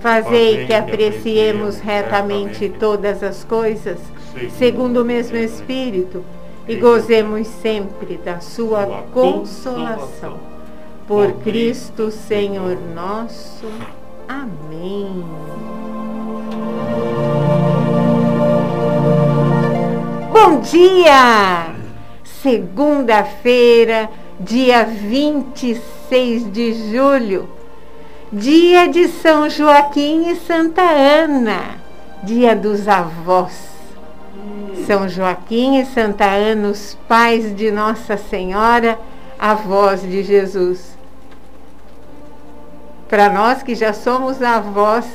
fazei que apreciemos retamente todas as coisas, segundo o mesmo Espírito, e gozemos sempre da sua consolação. Por Cristo Senhor nosso. Amém. Bom dia! Segunda-feira, dia 26 de julho, dia de São Joaquim e Santa Ana, dia dos avós. São Joaquim e Santa Ana, os pais de Nossa Senhora, avós de Jesus. Para nós que já somos avós,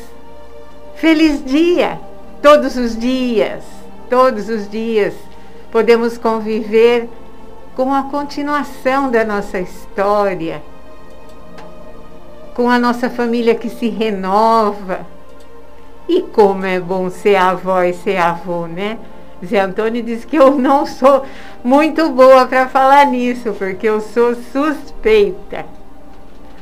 feliz dia, todos os dias, todos os dias podemos conviver com a continuação da nossa história, com a nossa família que se renova. E como é bom ser avó e ser avô, né? Zé Antônio diz que eu não sou muito boa para falar nisso, porque eu sou suspeita.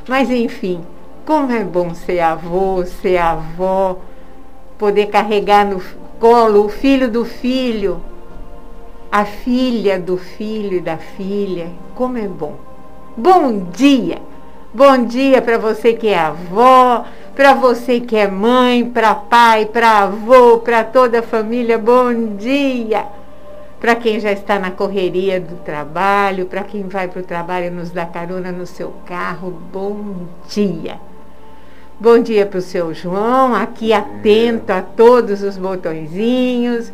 Mas enfim, como é bom ser avô, ser avó, poder carregar no colo o filho do filho, a filha do filho e da filha. Como é bom. Bom dia! Bom dia para você que é avó, para você que é mãe, para pai, para avô, para toda a família. Bom dia! Para quem já está na correria do trabalho, para quem vai para o trabalho e nos dá carona no seu carro, bom dia! Bom dia para o seu João, aqui atento a todos os botõezinhos.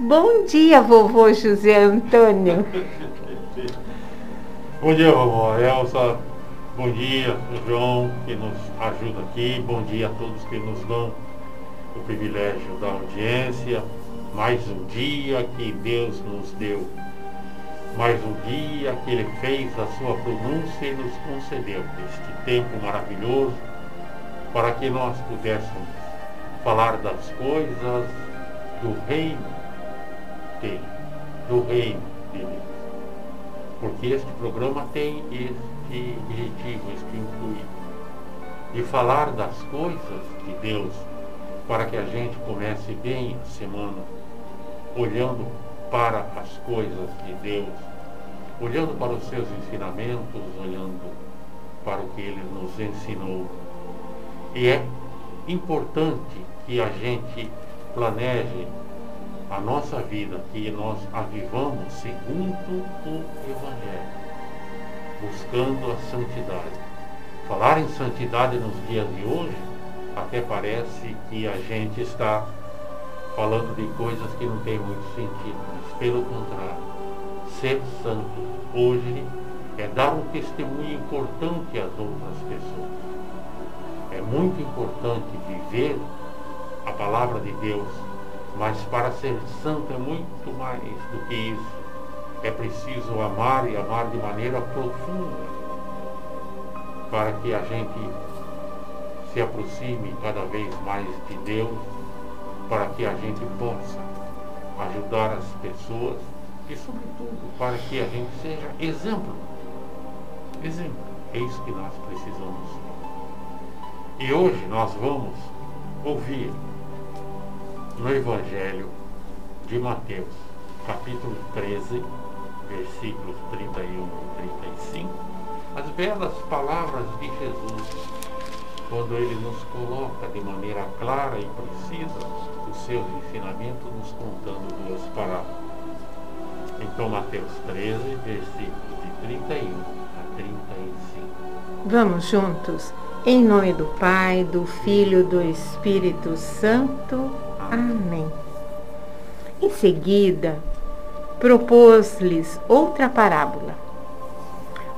Bom dia, vovô José Antônio. Bom dia, vovó Elsa. Bom dia, João, que nos ajuda aqui. Bom dia a todos que nos dão o privilégio da audiência. Mais um dia que Deus nos deu. Mais um dia que Ele fez a sua pronúncia e nos concedeu este tempo maravilhoso para que nós pudéssemos falar das coisas do reino dele, do reino de Deus. Porque este programa tem este objetivo, este intuito, de falar das coisas de Deus, para que a gente comece bem a semana, olhando para as coisas de Deus, olhando para os seus ensinamentos, olhando para o que ele nos ensinou. E é importante que a gente planeje a nossa vida, que nós avivamos segundo o Evangelho, buscando a santidade. Falar em santidade nos dias de hoje, até parece que a gente está falando de coisas que não tem muito sentido, mas pelo contrário, ser santo hoje é dar um testemunho importante às outras pessoas. É muito importante viver a palavra de Deus, mas para ser santo é muito mais do que isso. É preciso amar e amar de maneira profunda para que a gente se aproxime cada vez mais de Deus, para que a gente possa ajudar as pessoas e, sobretudo, para que a gente seja exemplo. Exemplo. É isso que nós precisamos. E hoje nós vamos ouvir no Evangelho de Mateus, capítulo 13, versículos 31 e 35 as belas palavras de Jesus, quando ele nos coloca de maneira clara e precisa os seus ensinamentos, nos contando duas parábolas. Então, Mateus 13, versículos de 31 a 35. Vamos juntos? Em nome do Pai, do Filho, do Espírito Santo. Amém. Em seguida, propôs-lhes outra parábola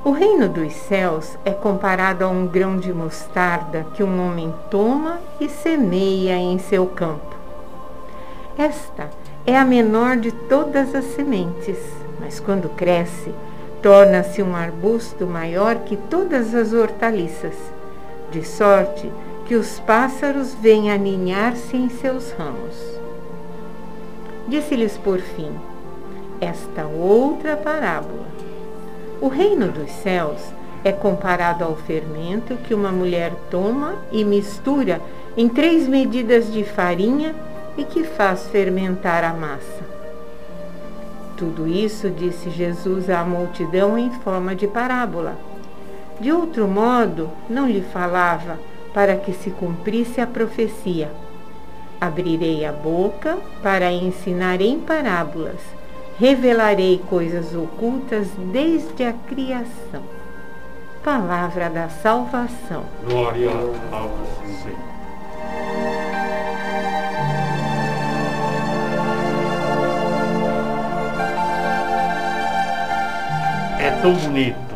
o reino dos céus é comparado a um grão de mostarda que um homem toma e semeia em seu campo. Esta é a menor de todas as sementes, mas quando cresce, torna-se um arbusto maior que todas as hortaliças, de sorte que os pássaros vêm aninhar-se em seus ramos. Disse-lhes por fim esta outra parábola o reino dos céus é comparado ao fermento que uma mulher toma e mistura em três medidas de farinha e que faz fermentar a massa. Tudo isso disse Jesus à multidão em forma de parábola. De outro modo, não lhe falava para que se cumprisse a profecia. Abrirei a boca para ensinar em parábolas revelarei coisas ocultas desde a criação. Palavra da salvação. Glória ao Senhor. É tão bonito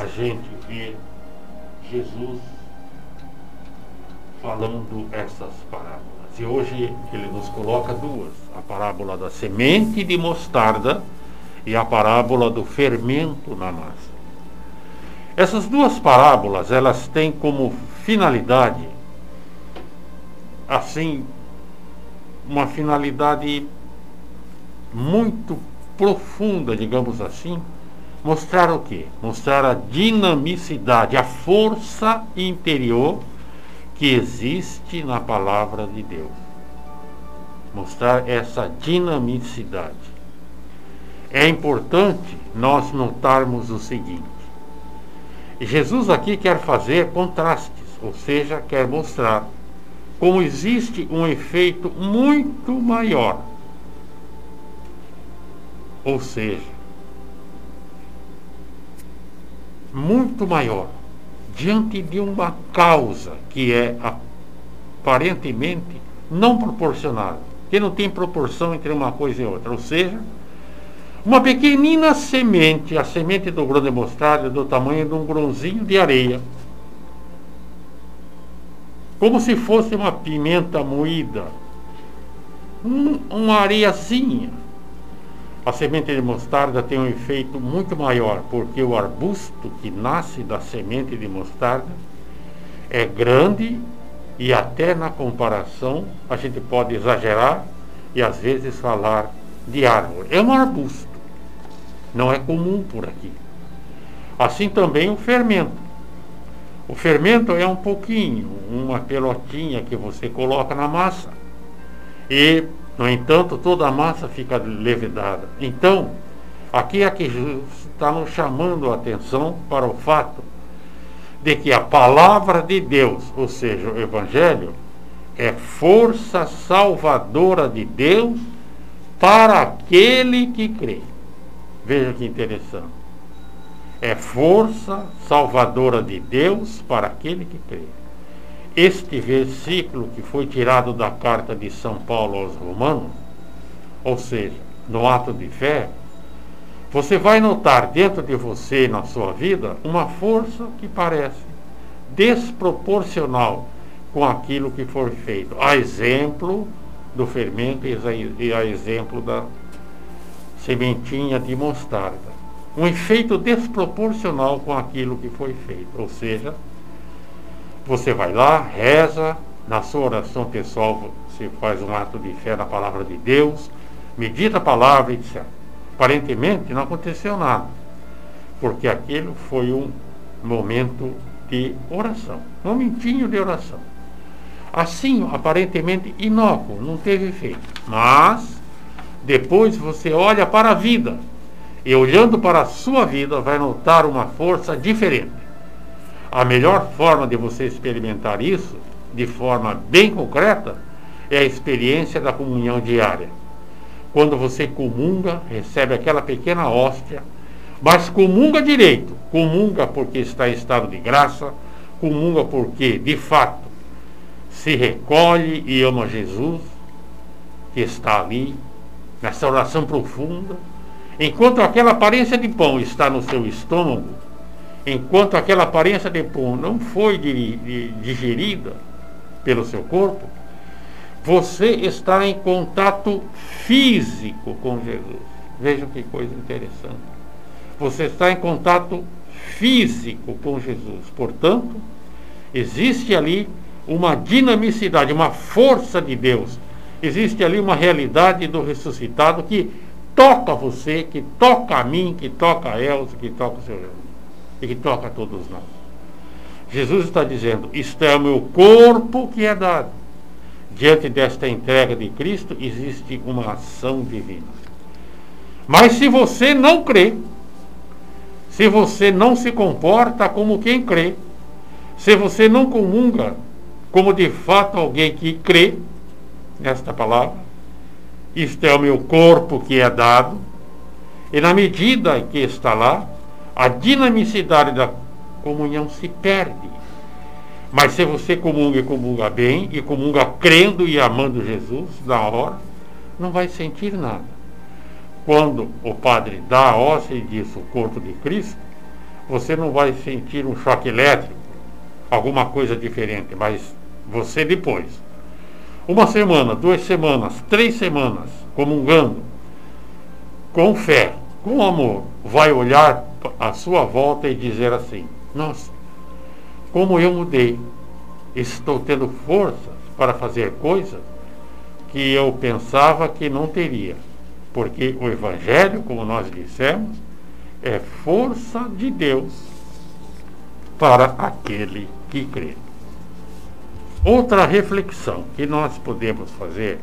a gente ver Jesus falando essas parábolas. E hoje ele nos coloca duas: a parábola da semente de mostarda e a parábola do fermento na massa. Essas duas parábolas, elas têm como finalidade assim uma finalidade muito profunda, digamos assim, mostrar o quê? Mostrar a dinamicidade, a força interior que existe na palavra de Deus. Mostrar essa dinamicidade. É importante nós notarmos o seguinte: Jesus aqui quer fazer contrastes, ou seja, quer mostrar como existe um efeito muito maior. Ou seja, muito maior diante de uma causa que é aparentemente não proporcional, que não tem proporção entre uma coisa e outra. Ou seja, uma pequenina semente, a semente do grão de mostarda, do tamanho de um grãozinho de areia, como se fosse uma pimenta moída, um, uma areiazinha a semente de mostarda tem um efeito muito maior, porque o arbusto que nasce da semente de mostarda é grande e até na comparação a gente pode exagerar e às vezes falar de árvore. É um arbusto, não é comum por aqui. Assim também o fermento. O fermento é um pouquinho, uma pelotinha que você coloca na massa. E no entanto, toda a massa fica levedada. Então, aqui é que está nos chamando a atenção para o fato de que a palavra de Deus, ou seja, o Evangelho, é força salvadora de Deus para aquele que crê. Veja que interessante. É força salvadora de Deus para aquele que crê. Este versículo que foi tirado da carta de São Paulo aos Romanos, ou seja, no ato de fé, você vai notar dentro de você, na sua vida, uma força que parece desproporcional com aquilo que foi feito. A exemplo do fermento e a exemplo da sementinha de mostarda. Um efeito desproporcional com aquilo que foi feito. Ou seja, você vai lá, reza, na sua oração pessoal você faz um ato de fé na palavra de Deus, medita a palavra, etc. Aparentemente não aconteceu nada, porque aquilo foi um momento de oração, um momentinho de oração. Assim, aparentemente inócuo, não teve efeito. Mas, depois você olha para a vida, e olhando para a sua vida, vai notar uma força diferente. A melhor forma de você experimentar isso, de forma bem concreta, é a experiência da comunhão diária. Quando você comunga, recebe aquela pequena hóstia, mas comunga direito. Comunga porque está em estado de graça, comunga porque, de fato, se recolhe e ama Jesus, que está ali, nessa oração profunda. Enquanto aquela aparência de pão está no seu estômago, enquanto aquela aparência de pão não foi digerida pelo seu corpo, você está em contato físico com Jesus. Vejam que coisa interessante. Você está em contato físico com Jesus. Portanto, existe ali uma dinamicidade, uma força de Deus. Existe ali uma realidade do ressuscitado que toca você, que toca a mim, que toca a Elza, que toca o seu irmão e que toca todos nós. Jesus está dizendo: Isto é o meu corpo que é dado. Diante desta entrega de Cristo existe uma ação divina. Mas se você não crê, se você não se comporta como quem crê, se você não comunga como de fato alguém que crê nesta palavra, isto é o meu corpo que é dado, e na medida que está lá, a dinamicidade da comunhão se perde. Mas se você comunga e comunga bem, e comunga crendo e amando Jesus na hora, não vai sentir nada. Quando o padre dá a hóstia e diz o corpo de Cristo, você não vai sentir um choque elétrico, alguma coisa diferente, mas você depois. Uma semana, duas semanas, três semanas, comungando, com fé, com amor, vai olhar à sua volta e dizer assim: Nossa, como eu mudei, estou tendo forças para fazer coisas que eu pensava que não teria. Porque o Evangelho, como nós dissemos, é força de Deus para aquele que crê. Outra reflexão que nós podemos fazer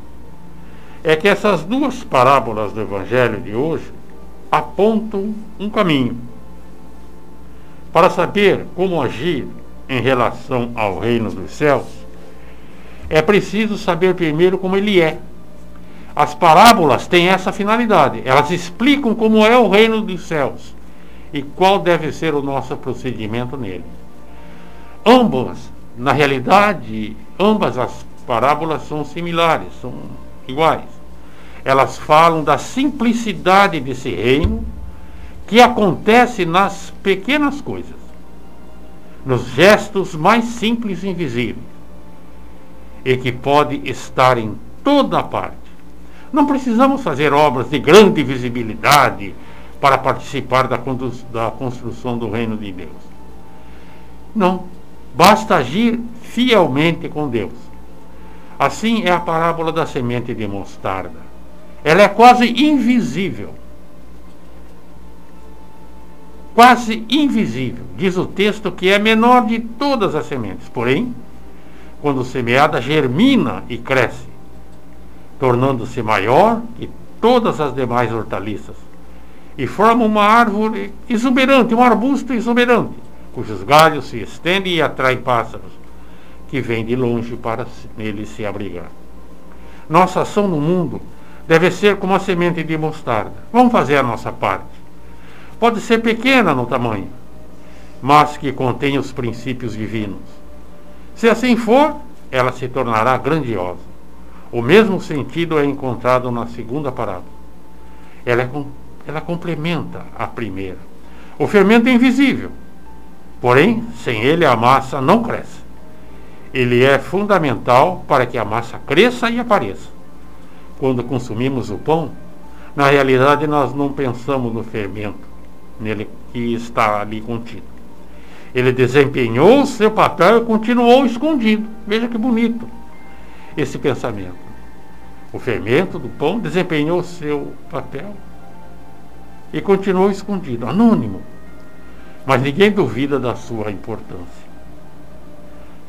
é que essas duas parábolas do Evangelho de hoje apontam um caminho. Para saber como agir em relação ao reino dos céus, é preciso saber primeiro como ele é. As parábolas têm essa finalidade, elas explicam como é o reino dos céus e qual deve ser o nosso procedimento nele. Ambas, na realidade, ambas as parábolas são similares, são iguais. Elas falam da simplicidade desse reino que acontece nas pequenas coisas nos gestos mais simples e invisíveis, e que pode estar em toda parte. Não precisamos fazer obras de grande visibilidade para participar da, da construção do reino de Deus. Não, basta agir fielmente com Deus. Assim é a parábola da semente de mostarda. Ela é quase invisível quase invisível. Diz o texto que é menor de todas as sementes, porém, quando semeada, germina e cresce, tornando-se maior que todas as demais hortaliças, e forma uma árvore exuberante, um arbusto exuberante, cujos galhos se estendem e atraem pássaros, que vêm de longe para nele se abrigar. Nossa ação no mundo deve ser como a semente de mostarda. Vamos fazer a nossa parte. Pode ser pequena no tamanho, mas que contém os princípios divinos. Se assim for, ela se tornará grandiosa. O mesmo sentido é encontrado na segunda parábola. Ela, é, ela complementa a primeira. O fermento é invisível, porém, sem ele a massa não cresce. Ele é fundamental para que a massa cresça e apareça. Quando consumimos o pão, na realidade nós não pensamos no fermento, nele que está ali contido. Ele desempenhou o seu papel e continuou escondido. Veja que bonito esse pensamento. O fermento do pão desempenhou seu papel e continuou escondido, anônimo. Mas ninguém duvida da sua importância.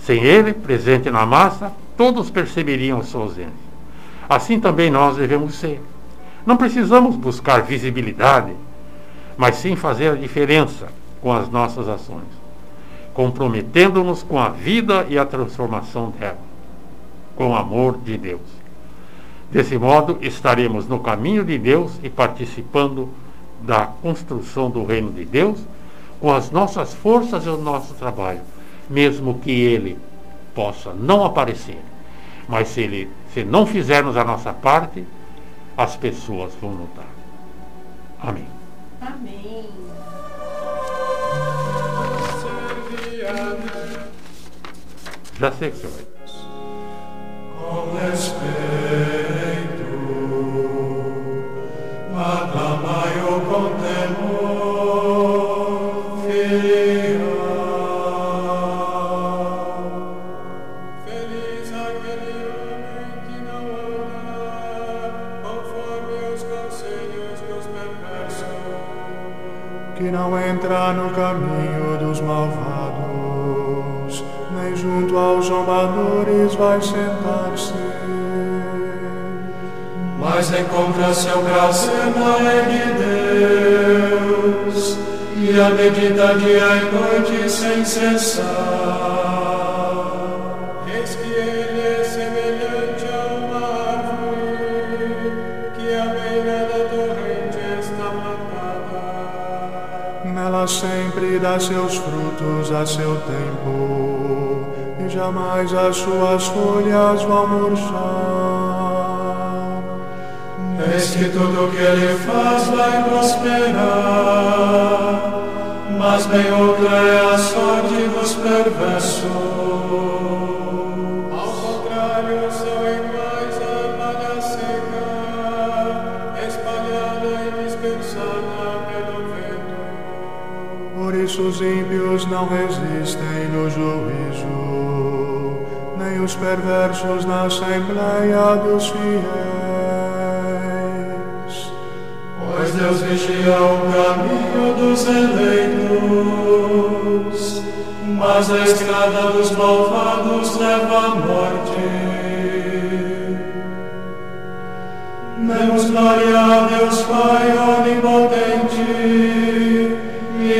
Sem ele, presente na massa, todos perceberiam sua ausência. Assim também nós devemos ser. Não precisamos buscar visibilidade, mas sim fazer a diferença com as nossas ações comprometendo-nos com a vida e a transformação dela, com o amor de Deus. Desse modo, estaremos no caminho de Deus e participando da construção do reino de Deus com as nossas forças e o nosso trabalho, mesmo que ele possa não aparecer. Mas se, ele, se não fizermos a nossa parte, as pessoas vão notar. Amém. Amém. Já sei que você vai. Com respeito, aclamai-o não entra no caminho dos malvados, nem junto aos zombadores vai sentar-se. Mas encontra seu prazer na lei de Deus, e a medita dia e noite sem cessar. Seus frutos a seu tempo, e jamais as suas folhas vão murchar. Eis que tudo que ele faz vai prosperar, mas bem outra é a sorte dos perversos. Os ímpios não resistem no juízo, nem os perversos na assembleia dos fiéis. Pois Deus vigia o caminho dos eleitos, mas a estrada dos malvados leva à morte. Demos glória a Deus Pai onipotente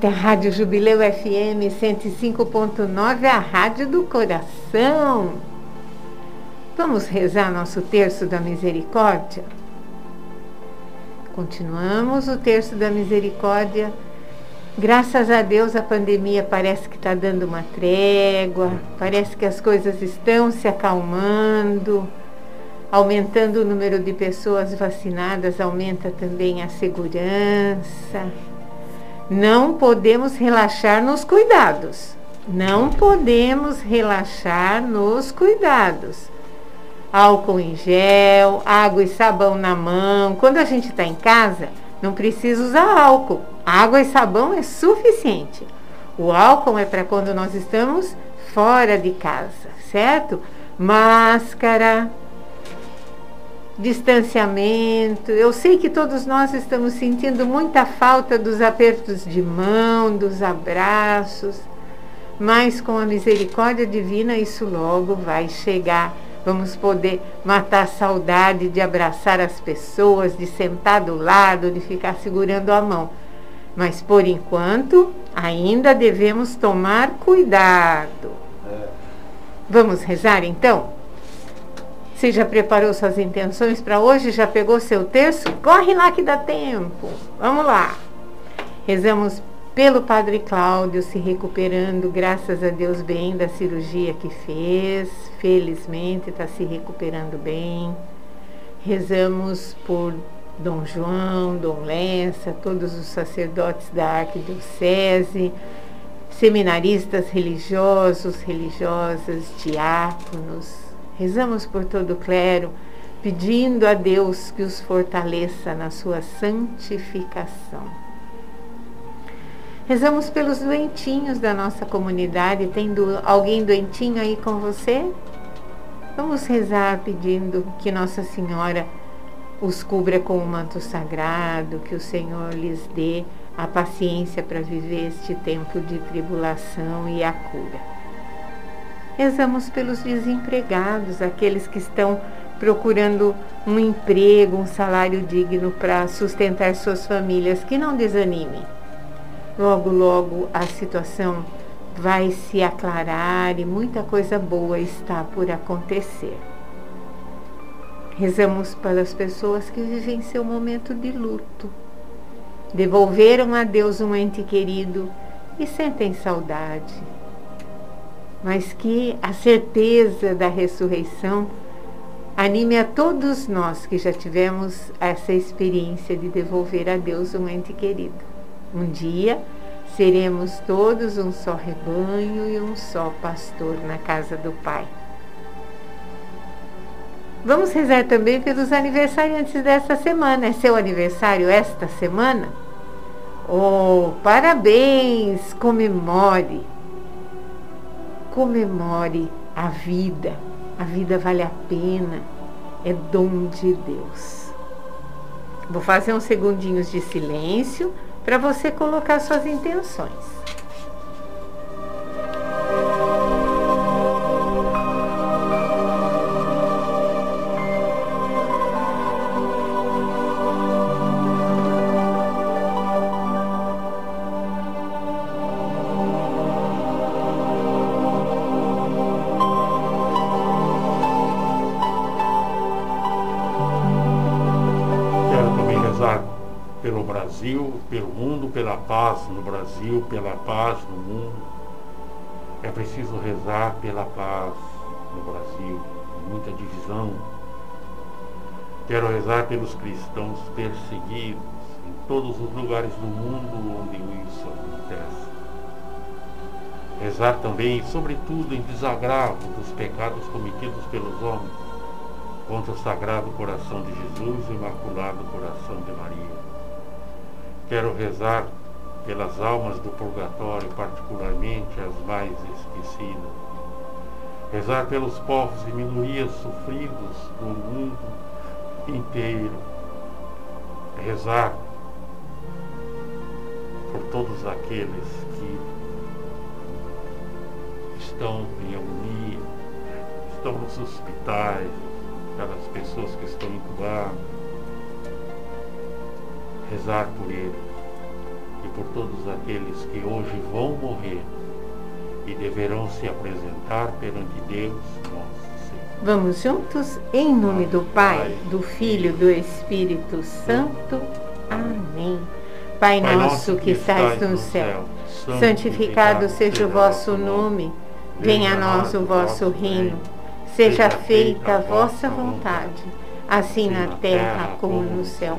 Esta é a Rádio Jubileu FM 105.9, a Rádio do Coração. Vamos rezar nosso terço da misericórdia? Continuamos o terço da misericórdia. Graças a Deus a pandemia parece que está dando uma trégua, parece que as coisas estão se acalmando, aumentando o número de pessoas vacinadas, aumenta também a segurança. Não podemos relaxar nos cuidados. Não podemos relaxar nos cuidados. álcool em gel, água e sabão na mão. Quando a gente está em casa, não precisa usar álcool. Água e sabão é suficiente. O álcool é para quando nós estamos fora de casa, certo? Máscara, distanciamento. Eu sei que todos nós estamos sentindo muita falta dos apertos de mão, dos abraços, mas com a misericórdia divina isso logo vai chegar. Vamos poder matar a saudade de abraçar as pessoas, de sentar do lado, de ficar segurando a mão. Mas por enquanto, ainda devemos tomar cuidado. É. Vamos rezar então? Você já preparou suas intenções para hoje? Já pegou seu terço? Corre lá que dá tempo. Vamos lá. Rezamos pelo Padre Cláudio se recuperando, graças a Deus, bem da cirurgia que fez. Felizmente está se recuperando bem. Rezamos por Dom João, Dom Lessa, todos os sacerdotes da Arquidiocese, seminaristas religiosos, religiosas, diáconos, Rezamos por todo o clero, pedindo a Deus que os fortaleça na sua santificação. Rezamos pelos doentinhos da nossa comunidade. Tendo alguém doentinho aí com você? Vamos rezar pedindo que Nossa Senhora os cubra com o manto sagrado, que o Senhor lhes dê a paciência para viver este tempo de tribulação e a cura. Rezamos pelos desempregados, aqueles que estão procurando um emprego, um salário digno para sustentar suas famílias, que não desanimem. Logo, logo a situação vai se aclarar e muita coisa boa está por acontecer. Rezamos para as pessoas que vivem seu momento de luto. Devolveram a Deus um ente querido e sentem saudade mas que a certeza da ressurreição anime a todos nós que já tivemos essa experiência de devolver a Deus um ente querido. Um dia seremos todos um só rebanho e um só pastor na casa do Pai. Vamos rezar também pelos aniversariantes desta semana. É seu aniversário esta semana? Oh, parabéns! Comemore! Comemore a vida. A vida vale a pena, é dom de Deus. Vou fazer uns segundinhos de silêncio para você colocar suas intenções. Brasil, pelo mundo, pela paz no Brasil, pela paz no mundo. É preciso rezar pela paz no Brasil, muita divisão. Quero rezar pelos cristãos perseguidos em todos os lugares do mundo onde isso acontece. Rezar também, sobretudo, em desagravo dos pecados cometidos pelos homens contra o Sagrado Coração de Jesus e o Imaculado Coração de Maria Quero rezar pelas almas do purgatório, particularmente as mais esquecidas. Rezar pelos povos e minorias sofridos do mundo inteiro. Rezar por todos aqueles que estão em agonia, estão nos hospitais, aquelas pessoas que estão incubadas rezar por eles e por todos aqueles que hoje vão morrer e deverão se apresentar perante Deus nosso Senhor. Vamos juntos em nome do Pai, do Filho, do Espírito Santo. Amém. Pai nosso que estais no céu, santificado seja o vosso nome. Venha a nós o vosso reino. Seja feita a vossa vontade, assim na terra como no céu.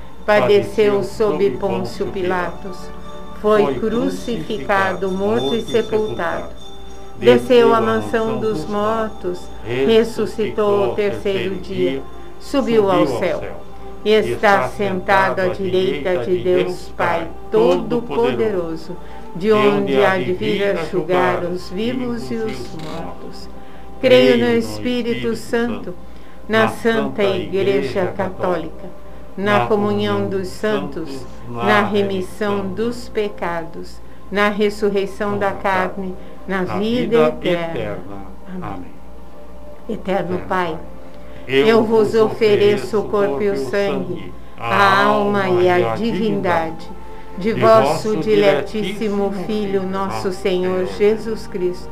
padeceu sob Pôncio Pilatos, foi crucificado, morto e sepultado. Desceu à mansão dos mortos, ressuscitou ao terceiro dia, subiu ao céu. e está sentado à direita de Deus Pai Todo-Poderoso, de onde há de vir a julgar os vivos e os mortos. Creio no Espírito Santo, na Santa Igreja Católica, na comunhão dos santos, na remissão dos pecados, na ressurreição da carne, na vida eterna. Amém. Eterno Pai, eu vos ofereço o corpo e o sangue, a alma e a divindade de vosso diletíssimo Filho, nosso Senhor Jesus Cristo,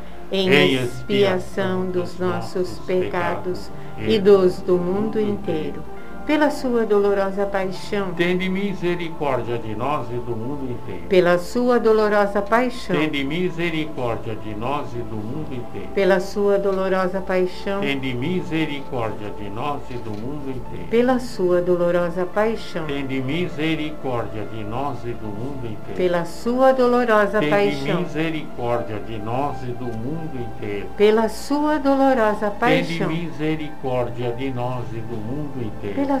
em expiação dos nossos pecados e dos do mundo inteiro. Pela sua dolorosa paixão, Tende misericórdia de nós e do mundo inteiro. pela sua dolorosa paixão, Tende misericórdia de nós e do mundo inteiro. pela sua dolorosa paixão, Tende misericórdia de nós e do mundo inteiro. pela sua dolorosa paixão, Tende misericórdia de nós e do mundo inteiro. pela sua dolorosa Tende paixão, misericórdia de nós e do mundo inteiro. pela sua dolorosa Tende paixão, misericórdia de nós e do mundo inteiro. pela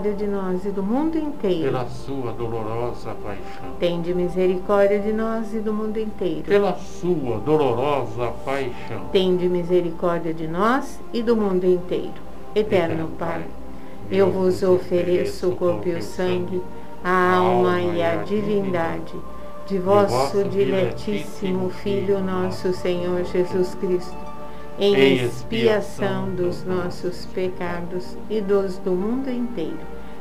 de nós e do mundo inteiro. Pela sua dolorosa paixão. Tende misericórdia de nós e do mundo inteiro. Pela sua dolorosa paixão. Tende misericórdia de nós e do mundo inteiro. Eterno Pai, eu vos ofereço o corpo e o sangue, a alma e a divindade de vosso diletíssimo Filho, nosso Senhor Jesus Cristo, em expiação dos nossos pecados e dos do mundo inteiro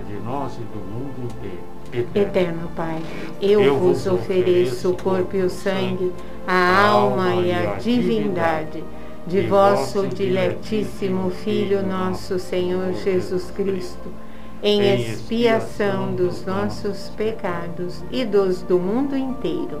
de nós e do mundo inteiro. Eterno Pai, eu, vos ofereço o corpo e o sangue, a alma e a divindade de vosso diletíssimo Filho nosso Senhor Jesus Cristo, em expiação dos nossos pecados e dos do mundo inteiro.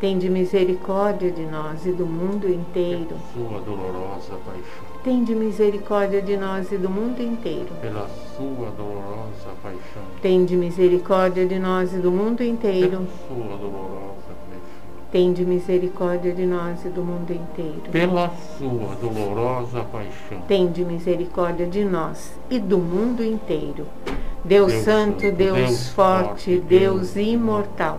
Tende misericórdia de nós e do mundo inteiro. Pela sua dolorosa paixão. Tende misericórdia de nós e do mundo inteiro. Pela sua dolorosa paixão. Tende misericórdia de nós e do mundo Pela inteiro. sua dolorosa paixão. Tende misericórdia de nós e do mundo inteiro. Pela sua dolorosa paixão. Tende misericórdia de nós e do mundo inteiro. Deus, Deus Santo, Deus, Deus forte, forte, Deus Deus imortal,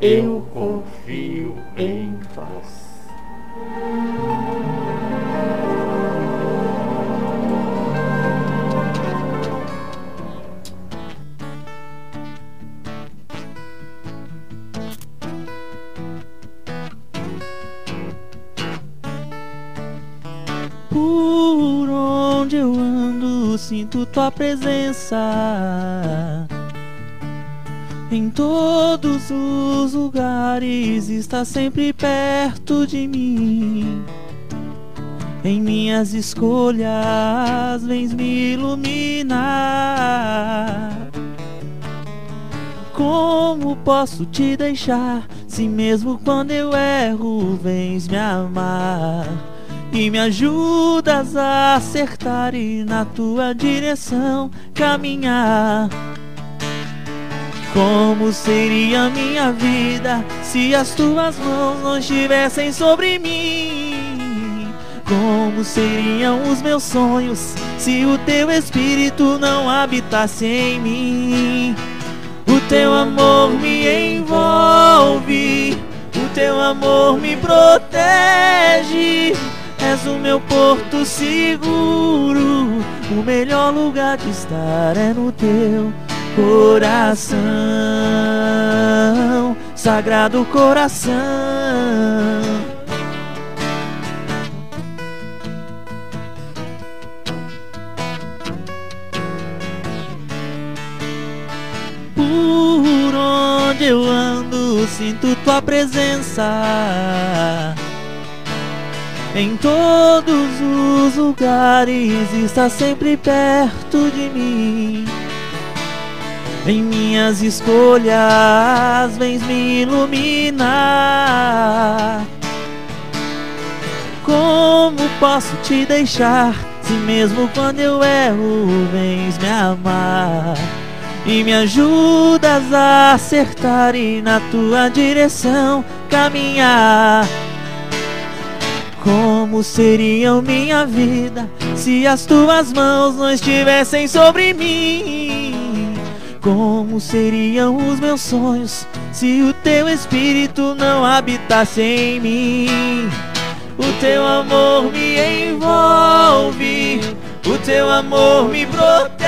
eu confio em vós. Por onde eu ando, sinto tua presença. Em todos os lugares, está sempre perto de mim. Em minhas escolhas, vens me iluminar. Como posso te deixar, se mesmo quando eu erro, vens me amar? E me ajudas a acertar e na tua direção caminhar. Como seria minha vida se as tuas mãos não estivessem sobre mim? Como seriam os meus sonhos se o teu espírito não habitasse em mim? O teu amor me envolve, o teu amor me protege. És o meu porto seguro, o melhor lugar de estar é no teu coração, sagrado coração. Por onde eu ando, sinto tua presença. Em todos os lugares, está sempre perto de mim. Em minhas escolhas, vens me iluminar. Como posso te deixar, se mesmo quando eu erro, vens me amar? E me ajudas a acertar e na tua direção caminhar. Como seria minha vida se as tuas mãos não estivessem sobre mim? Como seriam os meus sonhos se o teu espírito não habitasse em mim? O teu amor me envolve, o teu amor me protege.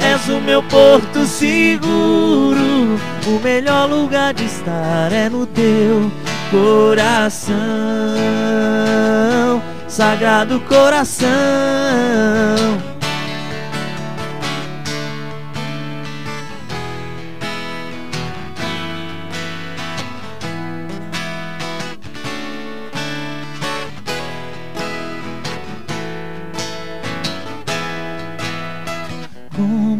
És o meu porto seguro, o melhor lugar de estar é no teu coração, sagrado coração.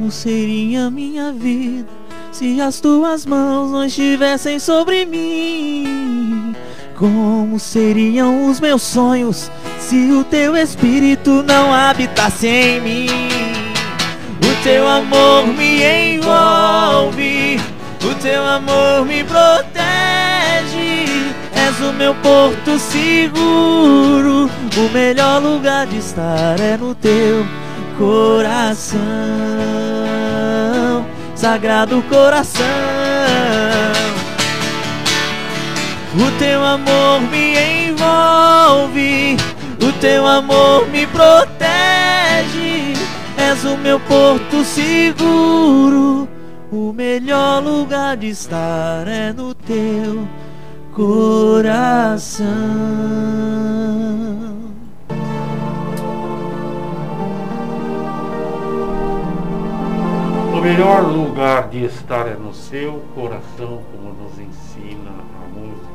Como seria minha vida se as tuas mãos não estivessem sobre mim, como seriam os meus sonhos se o teu espírito não habitasse em mim? O teu amor me envolve, o teu amor me protege. És o meu porto seguro, o melhor lugar de estar é no teu coração sagrado coração. O teu amor me envolve, o teu amor me protege. És o meu porto seguro, o melhor lugar de estar é no teu coração. Melhor lugar de estar é no seu coração, como nos ensina a música.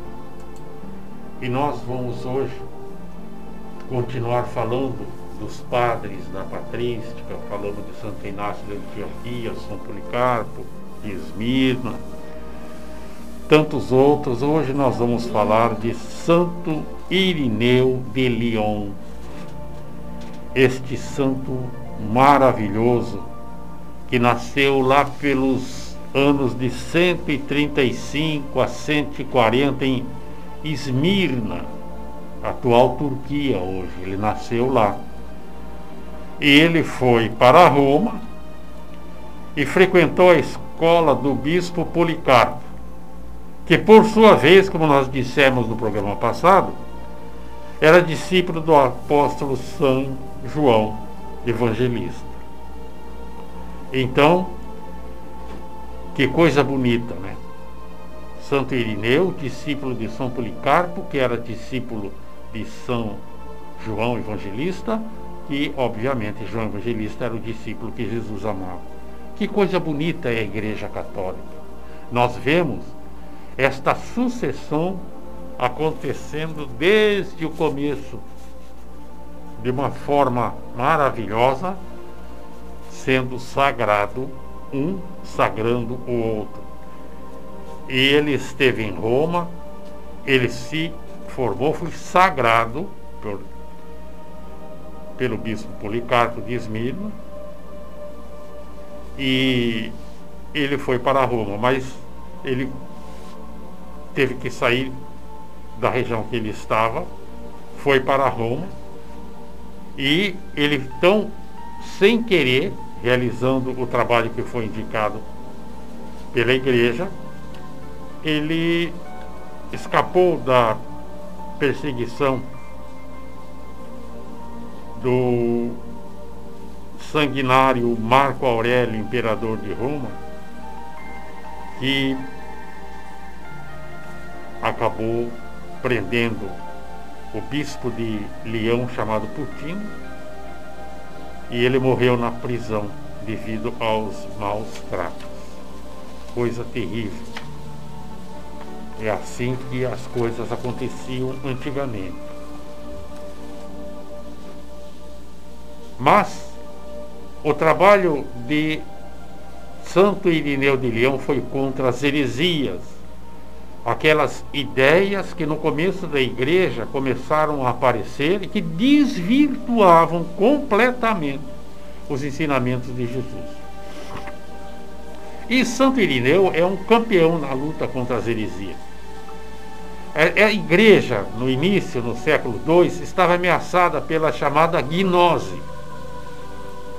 E nós vamos hoje continuar falando dos padres da patrística, falando de Santo Inácio de Antioquia, São Policarpo, Esmirna, tantos outros. Hoje nós vamos falar de Santo Irineu de Lyon, este santo maravilhoso que nasceu lá pelos anos de 135 a 140 em Esmirna, atual Turquia hoje. Ele nasceu lá. E ele foi para Roma e frequentou a escola do bispo Policarpo, que por sua vez, como nós dissemos no programa passado, era discípulo do apóstolo São João Evangelista. Então, que coisa bonita, né? Santo Irineu, discípulo de São Policarpo, que era discípulo de São João Evangelista, e obviamente João Evangelista era o discípulo que Jesus amava. Que coisa bonita é a Igreja Católica. Nós vemos esta sucessão acontecendo desde o começo, de uma forma maravilhosa, sendo sagrado, um sagrando o outro. E ele esteve em Roma, ele se formou, foi sagrado por, pelo bispo Policarpo de Esmirna, e ele foi para Roma, mas ele teve que sair da região que ele estava, foi para Roma, e ele então, sem querer, realizando o trabalho que foi indicado pela igreja, ele escapou da perseguição do sanguinário Marco Aurélio, imperador de Roma, que acabou prendendo o bispo de Leão chamado Putino e ele morreu na prisão devido aos maus tratos. Coisa terrível. É assim que as coisas aconteciam antigamente. Mas o trabalho de Santo Irineu de Leão foi contra as heresias, aquelas ideias que no começo da igreja começaram a aparecer e que desvirtuavam completamente os ensinamentos de Jesus. E Santo Irineu é um campeão na luta contra as heresias. É, é, a igreja, no início, no século II, estava ameaçada pela chamada gnose.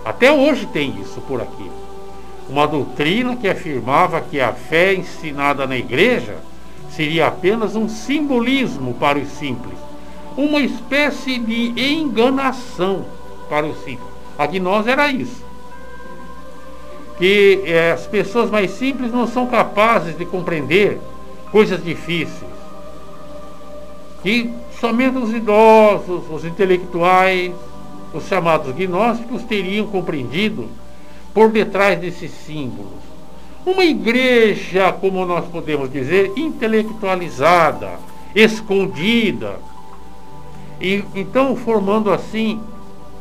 Até hoje tem isso por aqui. Uma doutrina que afirmava que a fé ensinada na igreja seria apenas um simbolismo para os simples, uma espécie de enganação para os simples. A gnose era isso. Que é, as pessoas mais simples não são capazes de compreender coisas difíceis que somente os idosos, os intelectuais, os chamados gnósticos teriam compreendido por detrás desses símbolos. Uma igreja, como nós podemos dizer, intelectualizada, escondida. E, então, formando assim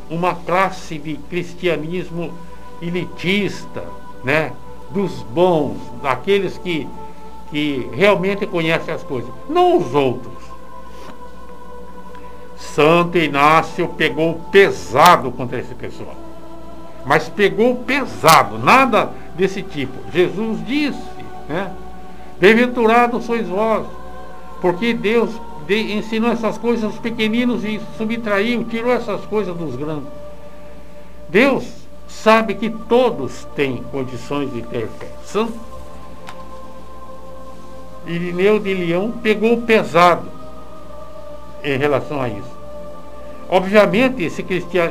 uma classe de cristianismo elitista, né? dos bons, daqueles que, que realmente conhecem as coisas, não os outros. Santo Inácio pegou pesado contra esse pessoal. Mas pegou pesado, nada desse tipo. Jesus disse, né? Bem-aventurados sois vós, porque Deus ensinou essas coisas aos pequeninos e subtraiu, tirou essas coisas dos grandes. Deus sabe que todos têm condições de ter fé. Irineu de Leão pegou pesado em relação a isso. Obviamente, esse,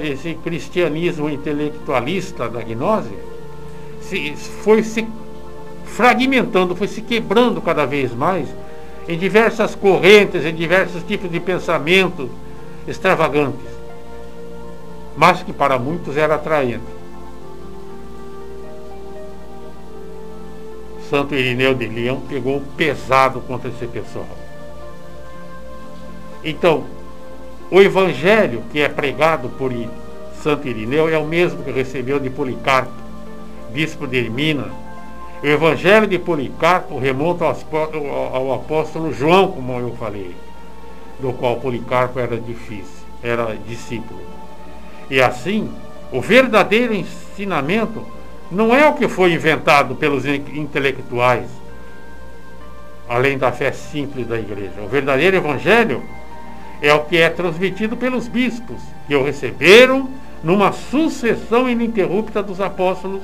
esse cristianismo intelectualista da gnose se, foi se fragmentando, foi se quebrando cada vez mais em diversas correntes, em diversos tipos de pensamentos extravagantes, mas que para muitos era atraente. Santo Irineu de Leão pegou pesado contra esse pessoal. Então, o evangelho que é pregado por Santo Irineu é o mesmo que recebeu de Policarpo, bispo de Ermina. O evangelho de Policarpo remonta ao apóstolo João, como eu falei, do qual Policarpo era difícil, era discípulo. E assim, o verdadeiro ensinamento não é o que foi inventado pelos intelectuais, além da fé simples da igreja. O verdadeiro evangelho é o que é transmitido pelos bispos, que o receberam numa sucessão ininterrupta dos apóstolos,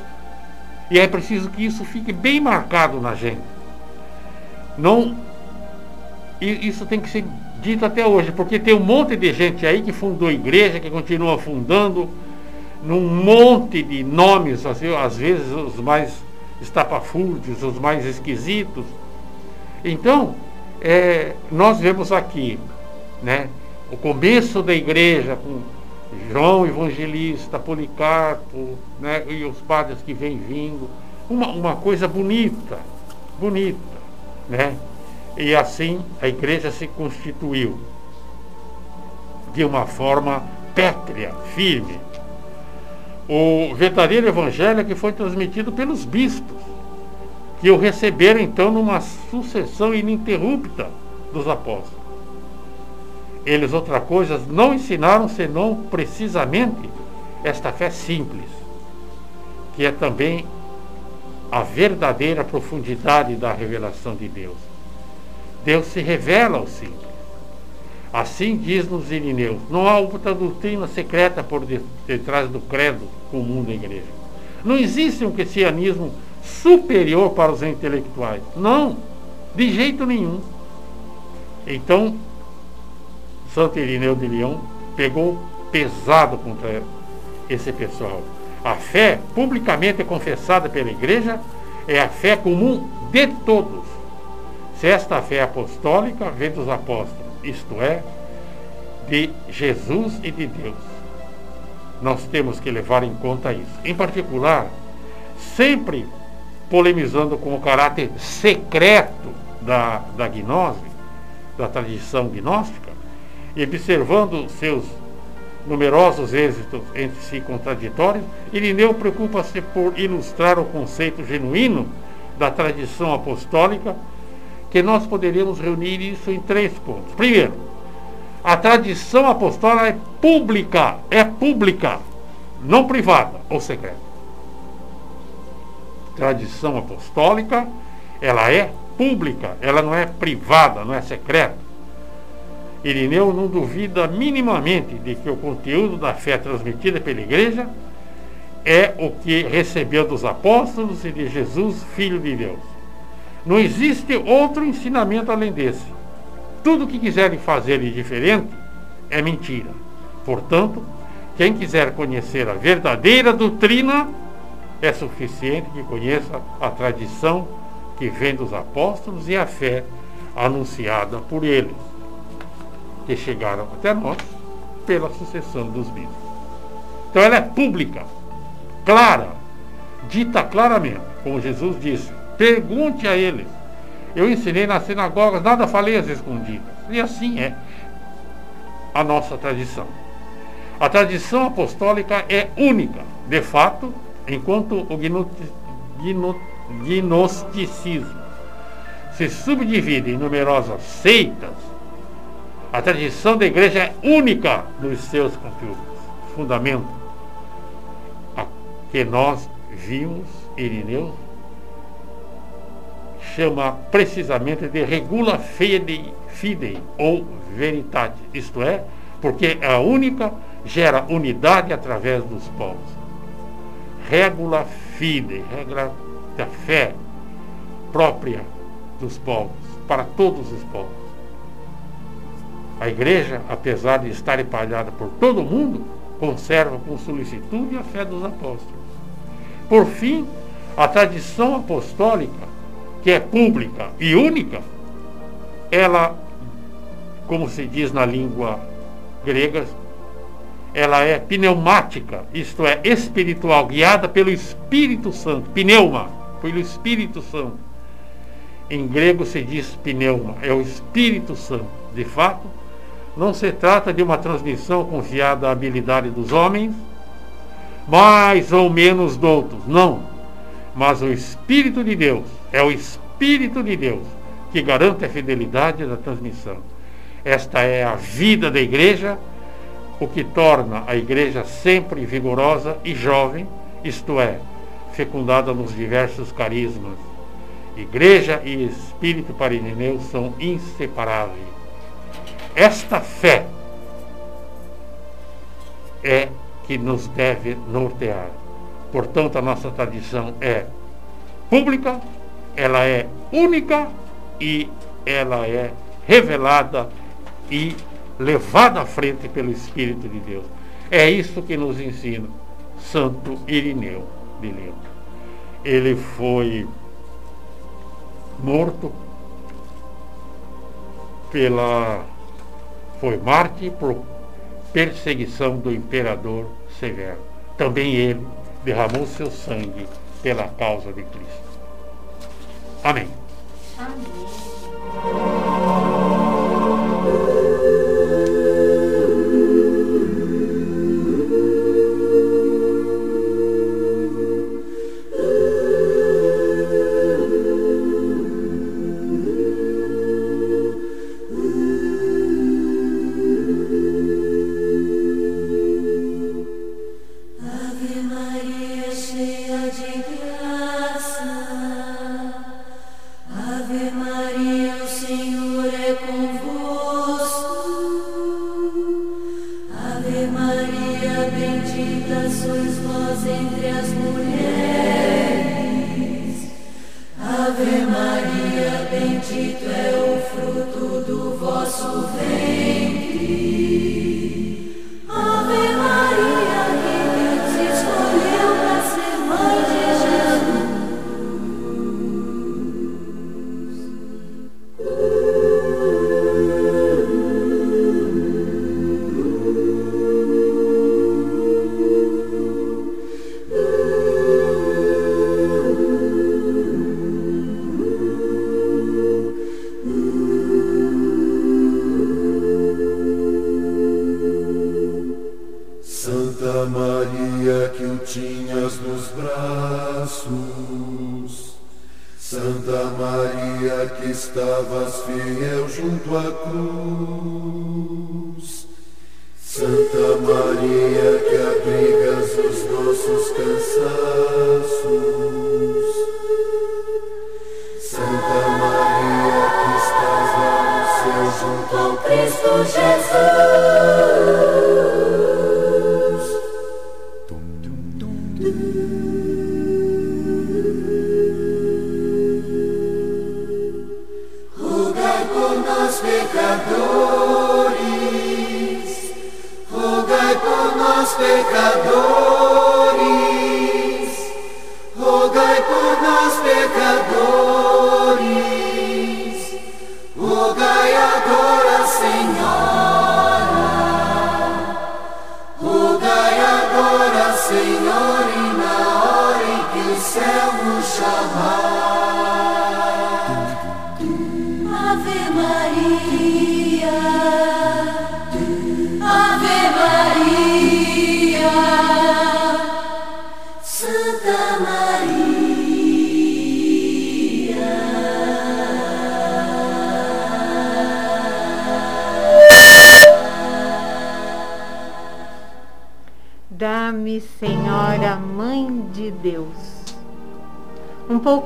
e é preciso que isso fique bem marcado na gente. Não, isso tem que ser dito até hoje, porque tem um monte de gente aí que fundou igreja, que continua fundando, num monte de nomes, às vezes os mais estapafúrdios, os mais esquisitos. Então, é, nós vemos aqui né? O começo da igreja com João Evangelista, Policarpo, né? E os padres que vêm vindo. Uma, uma coisa bonita, bonita, né? E assim a igreja se constituiu de uma forma pétrea, firme. O verdadeiro evangelho é que foi transmitido pelos bispos, que o receberam então numa sucessão ininterrupta dos apóstolos. Eles outra coisa não ensinaram senão precisamente esta fé simples, que é também a verdadeira profundidade da revelação de Deus. Deus se revela ao simples. Assim diz-nos Irineus, não há outra doutrina secreta por detrás do credo comum da igreja. Não existe um cristianismo superior para os intelectuais. Não, de jeito nenhum. Então, Santo Irineu de Leão pegou pesado contra esse pessoal. A fé publicamente confessada pela igreja é a fé comum de todos. Se esta fé apostólica vem dos apóstolos, isto é, de Jesus e de Deus. Nós temos que levar em conta isso. Em particular, sempre polemizando com o caráter secreto da, da gnose, da tradição gnóstica, e observando seus numerosos êxitos entre si contraditórios, Irineu preocupa-se por ilustrar o conceito genuíno da tradição apostólica, que nós poderíamos reunir isso em três pontos. Primeiro, a tradição apostólica é pública, é pública, não privada ou secreta. Tradição apostólica, ela é pública, ela não é privada, não é secreta. Irineu não duvida minimamente de que o conteúdo da fé transmitida pela igreja é o que recebeu dos apóstolos e de Jesus, Filho de Deus. Não existe outro ensinamento além desse. Tudo que quiserem fazer de diferente é mentira. Portanto, quem quiser conhecer a verdadeira doutrina, é suficiente que conheça a tradição que vem dos apóstolos e a fé anunciada por eles, que chegaram até nós pela sucessão dos bispos. Então ela é pública, clara, dita claramente, como Jesus disse, pergunte a eles. Eu ensinei nas sinagogas, nada falei às escondidas. E assim é a nossa tradição. A tradição apostólica é única, de fato, enquanto o gnosticismo se subdivide em numerosas seitas, a tradição da igreja é única nos seus conteúdos, fundamento a que nós vimos Irineu chama precisamente de regula fidei, fidei ou veritate, isto é, porque é a única gera unidade através dos povos. Regula fide, regra da fé própria dos povos, para todos os povos. A igreja, apesar de estar espalhada por todo o mundo, conserva com solicitude a fé dos apóstolos. Por fim, a tradição apostólica, que é pública e única, ela, como se diz na língua grega, ela é pneumática, isto é, espiritual, guiada pelo Espírito Santo. Pneuma, pelo Espírito Santo. Em grego se diz pneuma, é o Espírito Santo. De fato, não se trata de uma transmissão confiada à habilidade dos homens, mais ou menos doutos, não. Mas o Espírito de Deus, é o Espírito de Deus que garante a fidelidade da transmissão. Esta é a vida da igreja o que torna a igreja sempre vigorosa e jovem, isto é, fecundada nos diversos carismas. Igreja e espírito parineneu são inseparáveis. Esta fé é que nos deve nortear. Portanto, a nossa tradição é pública, ela é única e ela é revelada e levado à frente pelo Espírito de Deus. É isso que nos ensina Santo Irineu de Leão. Ele foi morto pela foi mártir por perseguição do imperador Severo. Também ele derramou seu sangue pela causa de Cristo. Amém. Amém.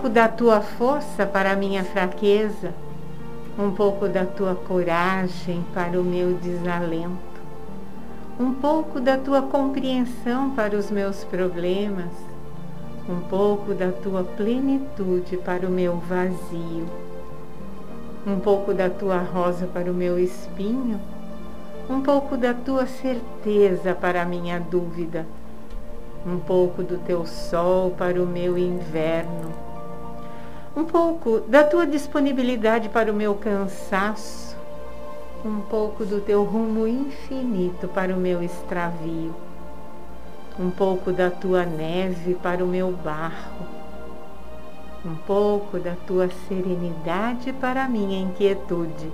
Pouco da tua força para a minha fraqueza, um pouco da tua coragem para o meu desalento, um pouco da tua compreensão para os meus problemas, um pouco da tua plenitude para o meu vazio, um pouco da tua rosa para o meu espinho, um pouco da tua certeza para a minha dúvida, um pouco do teu sol para o meu inverno, pouco da tua disponibilidade para o meu cansaço, um pouco do teu rumo infinito para o meu extravio, um pouco da tua neve para o meu barro, um pouco da tua serenidade para a minha inquietude,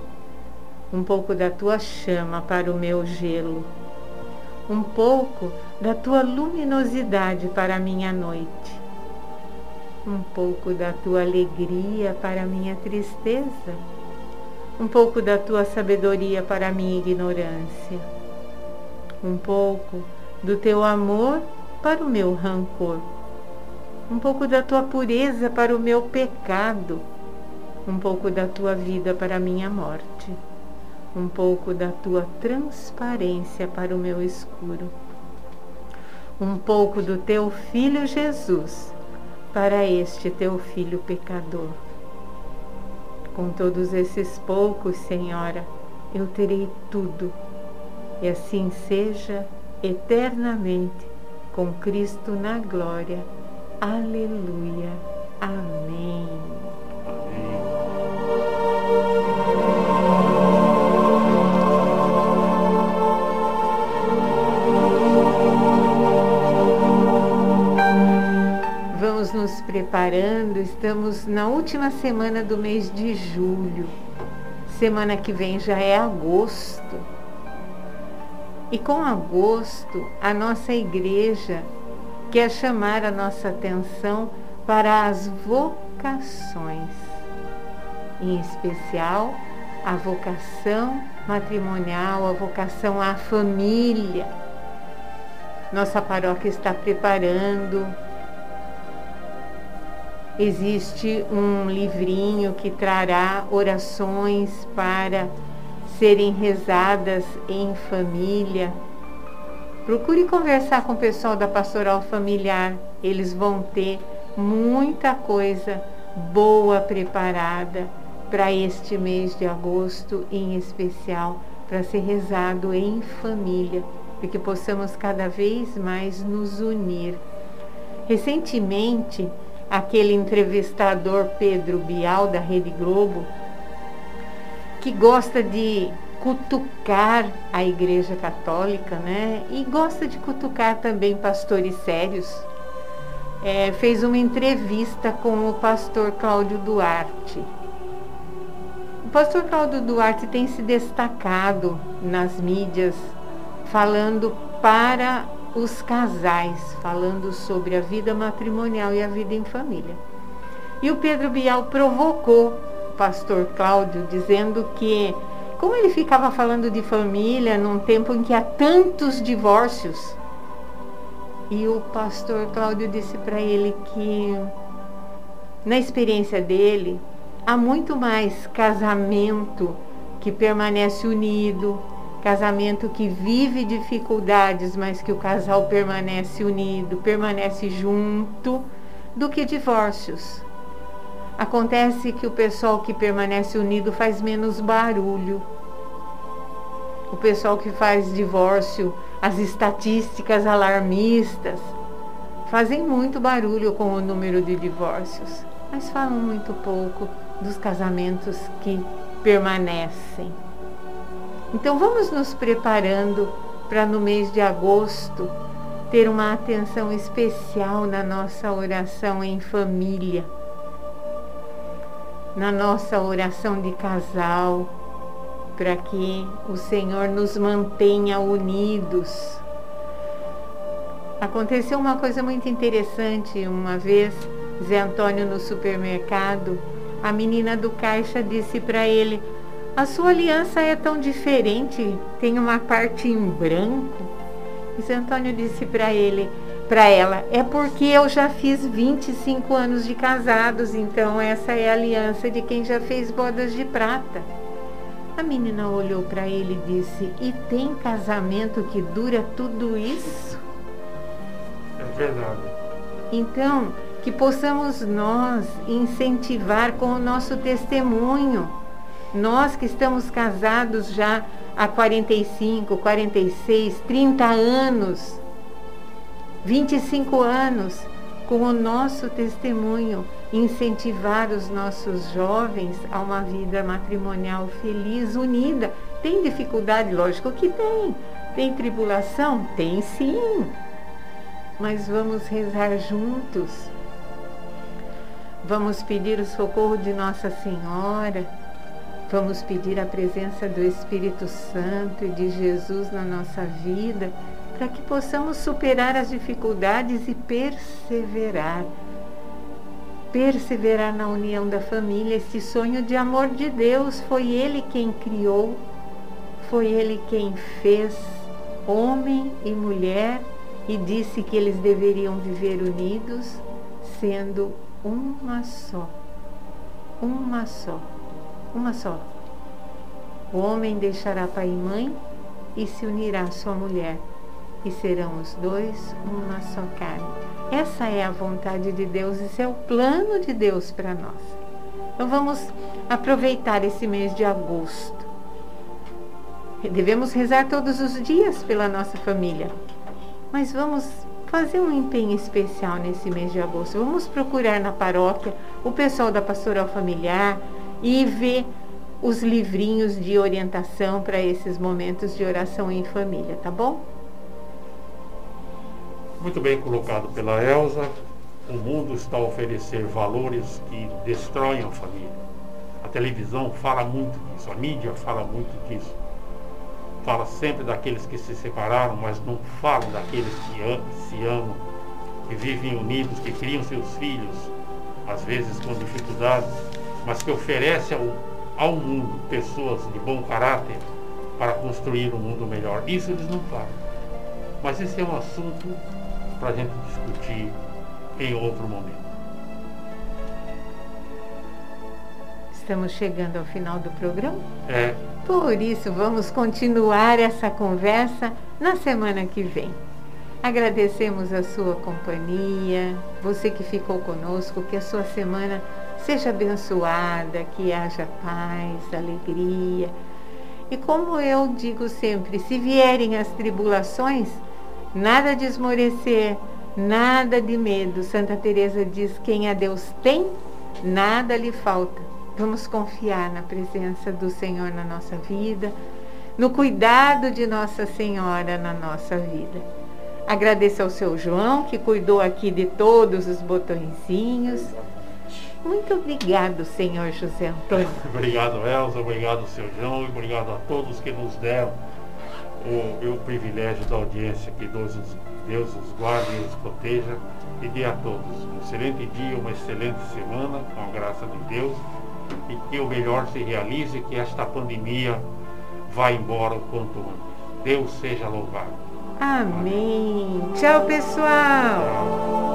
um pouco da tua chama para o meu gelo, um pouco da tua luminosidade para a minha noite, um pouco da tua alegria para a minha tristeza, um pouco da tua sabedoria para a minha ignorância, um pouco do teu amor para o meu rancor, um pouco da tua pureza para o meu pecado, um pouco da tua vida para a minha morte, um pouco da tua transparência para o meu escuro, um pouco do teu filho Jesus para este teu filho pecador. Com todos esses poucos, Senhora, eu terei tudo, e assim seja eternamente com Cristo na glória. Aleluia. Amém. Preparando, estamos na última semana do mês de julho. Semana que vem já é agosto. E com agosto, a nossa igreja quer chamar a nossa atenção para as vocações, em especial a vocação matrimonial, a vocação à família. Nossa paróquia está preparando. Existe um livrinho que trará orações para serem rezadas em família. Procure conversar com o pessoal da pastoral familiar, eles vão ter muita coisa boa preparada para este mês de agosto, em especial para ser rezado em família, para que possamos cada vez mais nos unir. Recentemente, aquele entrevistador Pedro Bial da Rede Globo, que gosta de cutucar a Igreja Católica, né? E gosta de cutucar também pastores sérios. É, fez uma entrevista com o pastor Cláudio Duarte. O pastor Cláudio Duarte tem se destacado nas mídias falando para os casais, falando sobre a vida matrimonial e a vida em família. E o Pedro Bial provocou o pastor Cláudio, dizendo que, como ele ficava falando de família num tempo em que há tantos divórcios, e o pastor Cláudio disse para ele que, na experiência dele, há muito mais casamento que permanece unido, casamento que vive dificuldades, mas que o casal permanece unido, permanece junto, do que divórcios. Acontece que o pessoal que permanece unido faz menos barulho. O pessoal que faz divórcio as estatísticas alarmistas fazem muito barulho com o número de divórcios, mas falam muito pouco dos casamentos que permanecem. Então vamos nos preparando para no mês de agosto ter uma atenção especial na nossa oração em família, na nossa oração de casal, para que o Senhor nos mantenha unidos. Aconteceu uma coisa muito interessante uma vez, Zé Antônio no supermercado, a menina do caixa disse para ele: A sua aliança é tão diferente, tem uma parte em branco. E Zé Antônio disse para ele, para ela, é porque eu já fiz 25 anos de casados, então essa é a aliança de quem já fez bodas de prata. A menina olhou para ele e disse: E tem casamento que dura tudo isso? É verdade. Então, que possamos nós incentivar com o nosso testemunho. Nós que estamos casados já há 45, 46, 30 anos, 25 anos, com o nosso testemunho, incentivar os nossos jovens a uma vida matrimonial feliz, unida. Tem dificuldade? Lógico que tem. Tem tribulação? Tem sim. Mas vamos rezar juntos Vamos pedir o socorro de Nossa Senhora. Vamos pedir a presença do Espírito Santo e de Jesus na nossa vida, para que possamos superar as dificuldades e perseverar. Perseverar na união da família, esse sonho de amor de Deus, foi Ele quem criou, foi Ele quem fez homem e mulher e disse que eles deveriam viver unidos, sendo uma só, uma só, uma só. O homem deixará pai e mãe e se unirá à sua mulher, e serão os dois uma só carne. Essa é a vontade de Deus, esse é o plano de Deus para nós. Então vamos aproveitar esse mês de agosto. Devemos rezar todos os dias pela nossa família, mas vamos fazer um empenho especial nesse mês de agosto. Vamos procurar na paróquia o pessoal da pastoral familiar e ver os livrinhos de orientação para esses momentos de oração em família, tá bom? Muito bem colocado pela Elsa. O mundo está a oferecer valores que destroem a família. A televisão fala muito disso, a mídia fala muito disso fala sempre daqueles que se separaram, mas não fala daqueles que se amam, que vivem unidos, que criam seus filhos, às vezes com dificuldades, mas que oferece ao, ao mundo pessoas de bom caráter para construir um mundo melhor. Isso eles não falam. Mas esse é um assunto para a gente discutir em outro momento. Estamos chegando ao final do programa? É. Por isso, vamos continuar essa conversa na semana que vem. Agradecemos a sua companhia, você que ficou conosco, que a sua semana seja abençoada, que haja paz, alegria. E como eu digo sempre, se vierem as tribulações, nada de esmorecer, nada de medo. Santa Teresa diz: quem a Deus tem, nada lhe falta. Vamos confiar na presença do Senhor na nossa vida, no cuidado de Nossa Senhora na nossa vida. Agradeço ao seu João, que cuidou aqui de todos os botõezinhos. Muito obrigado, Senhor José Antônio. obrigado, Elza, obrigado, seu João, e obrigado a todos que nos deram o, o privilégio da audiência. Que Deus, Deus os guarde e os proteja e dê a todos um excelente dia, uma excelente semana, com a graça de Deus e que o melhor se realize, que esta pandemia vá embora o quanto antes. Deus seja louvado. Amém. Tchau, pessoal.